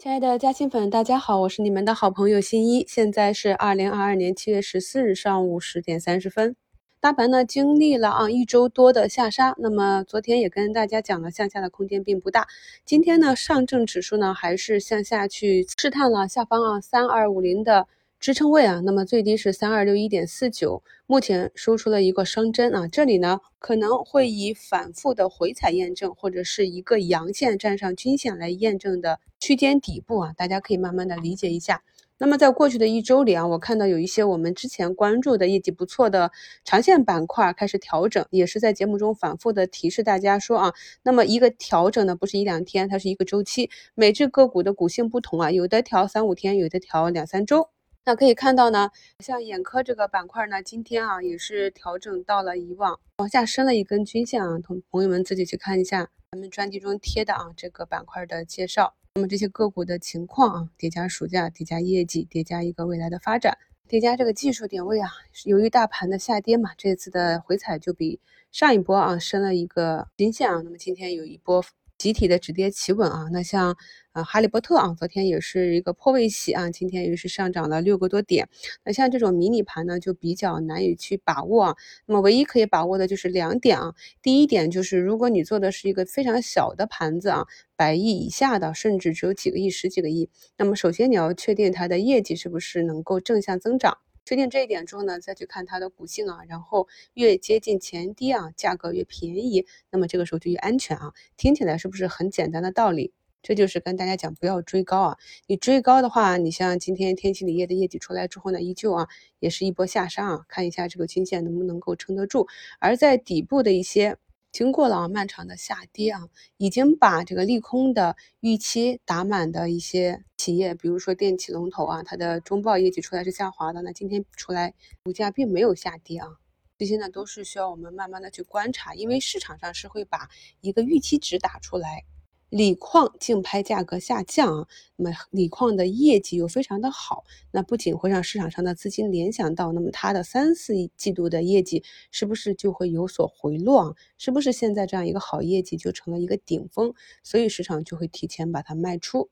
亲爱的嘉兴粉，大家好，我是你们的好朋友新一。现在是二零二二年七月十四日上午十点三十分。大盘呢经历了啊一周多的下杀，那么昨天也跟大家讲了，向下的空间并不大。今天呢，上证指数呢还是向下去试探了下方啊三二五零的。支撑位啊，那么最低是三二六一点四九，目前收出了一个双针啊，这里呢可能会以反复的回踩验证，或者是一个阳线站上均线来验证的区间底部啊，大家可以慢慢的理解一下。那么在过去的一周里啊，我看到有一些我们之前关注的业绩不错的长线板块开始调整，也是在节目中反复的提示大家说啊，那么一个调整呢不是一两天，它是一个周期，每只个股的股性不同啊，有的调三五天，有的调两三周。那可以看到呢，像眼科这个板块呢，今天啊也是调整到了以往往下伸了一根均线啊，同朋友们自己去看一下咱们专辑中贴的啊这个板块的介绍。那么这些个股的情况啊，叠加暑假，叠加业绩，叠加一个未来的发展，叠加这个技术点位啊，由于大盘的下跌嘛，这次的回踩就比上一波啊升了一个均线啊，那么今天有一波。集体的止跌企稳啊，那像呃哈利波特啊，昨天也是一个破位洗啊，今天也是上涨了六个多点。那像这种迷你盘呢，就比较难以去把握啊。那么唯一可以把握的就是两点啊，第一点就是如果你做的是一个非常小的盘子啊，百亿以下的，甚至只有几个亿、十几个亿，那么首先你要确定它的业绩是不是能够正向增长。确定这一点之后呢，再去看它的股性啊，然后越接近前低啊，价格越便宜，那么这个时候就越安全啊。听起来是不是很简单的道理？这就是跟大家讲不要追高啊。你追高的话，你像今天天齐锂业的业绩出来之后呢，依旧啊也是一波下杀啊，看一下这个均线能不能够撑得住。而在底部的一些。经过了啊漫长的下跌啊，已经把这个利空的预期打满的一些企业，比如说电器龙头啊，它的中报业绩出来是下滑的，那今天出来股价并没有下跌啊，这些呢都是需要我们慢慢的去观察，因为市场上是会把一个预期值打出来。锂矿竞拍价格下降啊，那么锂矿的业绩又非常的好，那不仅会让市场上的资金联想到，那么它的三四季度的业绩是不是就会有所回落啊？是不是现在这样一个好业绩就成了一个顶峰？所以市场就会提前把它卖出。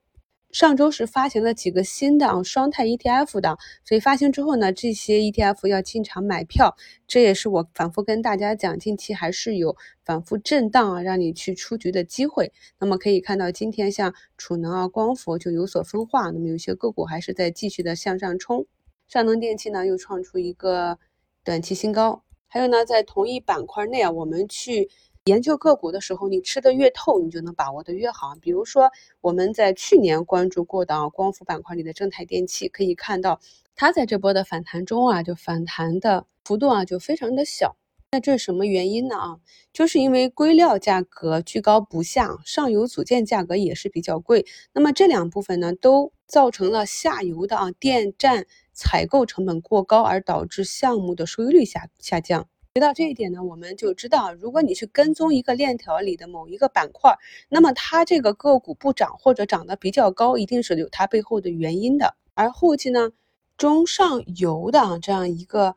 上周是发行了几个新的啊双态 ETF 的，所以发行之后呢，这些 ETF 要进场买票，这也是我反复跟大家讲，近期还是有反复震荡啊，让你去出局的机会。那么可以看到，今天像储能啊、光伏就有所分化，那么有些个股还是在继续的向上冲。上能电器呢又创出一个短期新高，还有呢，在同一板块内啊，我们去。研究个股的时候，你吃的越透，你就能把握的越好。比如说，我们在去年关注过的光伏板块里的正泰电器，可以看到它在这波的反弹中啊，就反弹的幅度啊就非常的小。那这是什么原因呢？啊，就是因为硅料价格居高不下，上游组件价格也是比较贵。那么这两部分呢，都造成了下游的啊电站采购成本过高，而导致项目的收益率下下降。知道这一点呢，我们就知道，如果你去跟踪一个链条里的某一个板块，那么它这个个股不涨或者涨得比较高，一定是有它背后的原因的。而后期呢，中上游的这样一个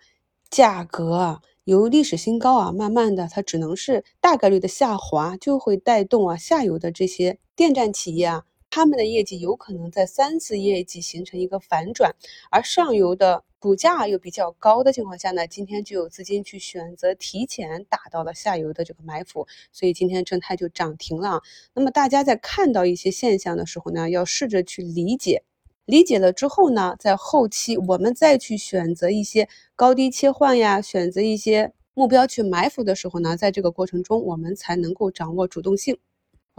价格啊，由历史新高啊，慢慢的它只能是大概率的下滑，就会带动啊下游的这些电站企业啊。他们的业绩有可能在三次业绩形成一个反转，而上游的股价又比较高的情况下呢，今天就有资金去选择提前打到了下游的这个埋伏，所以今天正泰就涨停了。那么大家在看到一些现象的时候呢，要试着去理解，理解了之后呢，在后期我们再去选择一些高低切换呀，选择一些目标去埋伏的时候呢，在这个过程中我们才能够掌握主动性。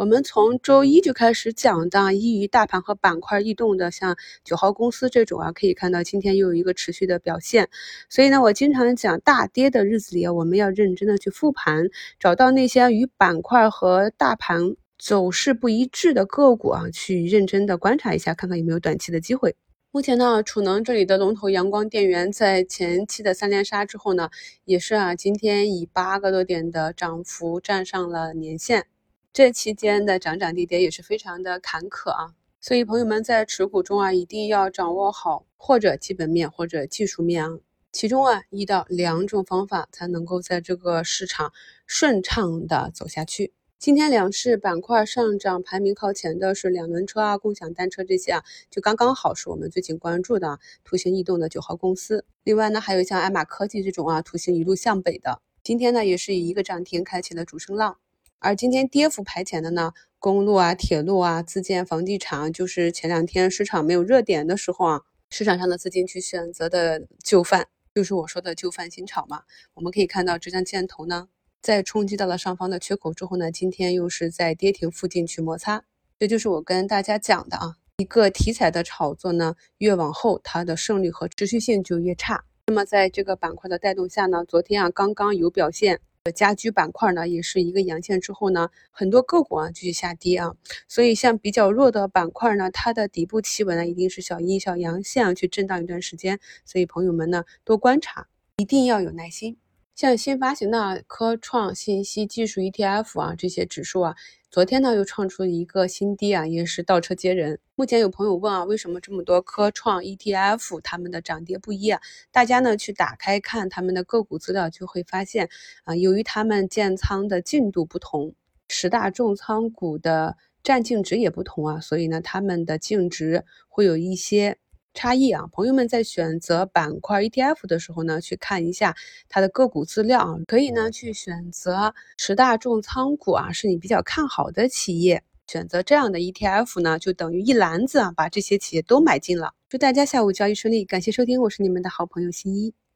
我们从周一就开始讲的，易于大盘和板块异动的，像九号公司这种啊，可以看到今天又有一个持续的表现。所以呢，我经常讲，大跌的日子里啊，我们要认真的去复盘，找到那些与板块和大盘走势不一致的个股啊，去认真的观察一下，看看有没有短期的机会。目前呢，储能这里的龙头阳光电源在前期的三连杀之后呢，也是啊，今天以八个多点的涨幅站上了年线。这期间的涨涨跌跌也是非常的坎坷啊，所以朋友们在持股中啊，一定要掌握好或者基本面或者技术面啊，其中啊一到两种方法才能够在这个市场顺畅的走下去。今天两市板块上涨排名靠前的是两轮车啊、共享单车这些啊，就刚刚好是我们最近关注的啊图形异动的九号公司。另外呢，还有像爱玛科技这种啊，图形一路向北的，今天呢也是以一个涨停开启了主升浪。而今天跌幅排前的呢，公路啊、铁路啊、自建、房地产，就是前两天市场没有热点的时候啊，市场上的资金去选择的旧饭，就是我说的旧饭新炒嘛。我们可以看到浙江建投呢，在冲击到了上方的缺口之后呢，今天又是在跌停附近去摩擦，这就是我跟大家讲的啊，一个题材的炒作呢，越往后它的胜率和持续性就越差。那么在这个板块的带动下呢，昨天啊刚刚有表现。家居板块呢，也是一个阳线之后呢，很多个股啊继续下跌啊，所以像比较弱的板块呢，它的底部企稳呢，一定是小阴小阳线啊，去震荡一段时间。所以朋友们呢，多观察，一定要有耐心。像新发行的科创信息技术 ETF 啊，这些指数啊。昨天呢，又创出一个新低啊，也是倒车接人。目前有朋友问啊，为什么这么多科创 ETF 他们的涨跌不一啊？大家呢去打开看他们的个股资料，就会发现啊，由于他们建仓的进度不同，十大重仓股的占净值也不同啊，所以呢，他们的净值会有一些。差异啊，朋友们在选择板块 ETF 的时候呢，去看一下它的个股资料啊，可以呢去选择十大重仓股啊，是你比较看好的企业，选择这样的 ETF 呢，就等于一篮子啊，把这些企业都买进了。祝大家下午交易顺利，感谢收听，我是你们的好朋友新一。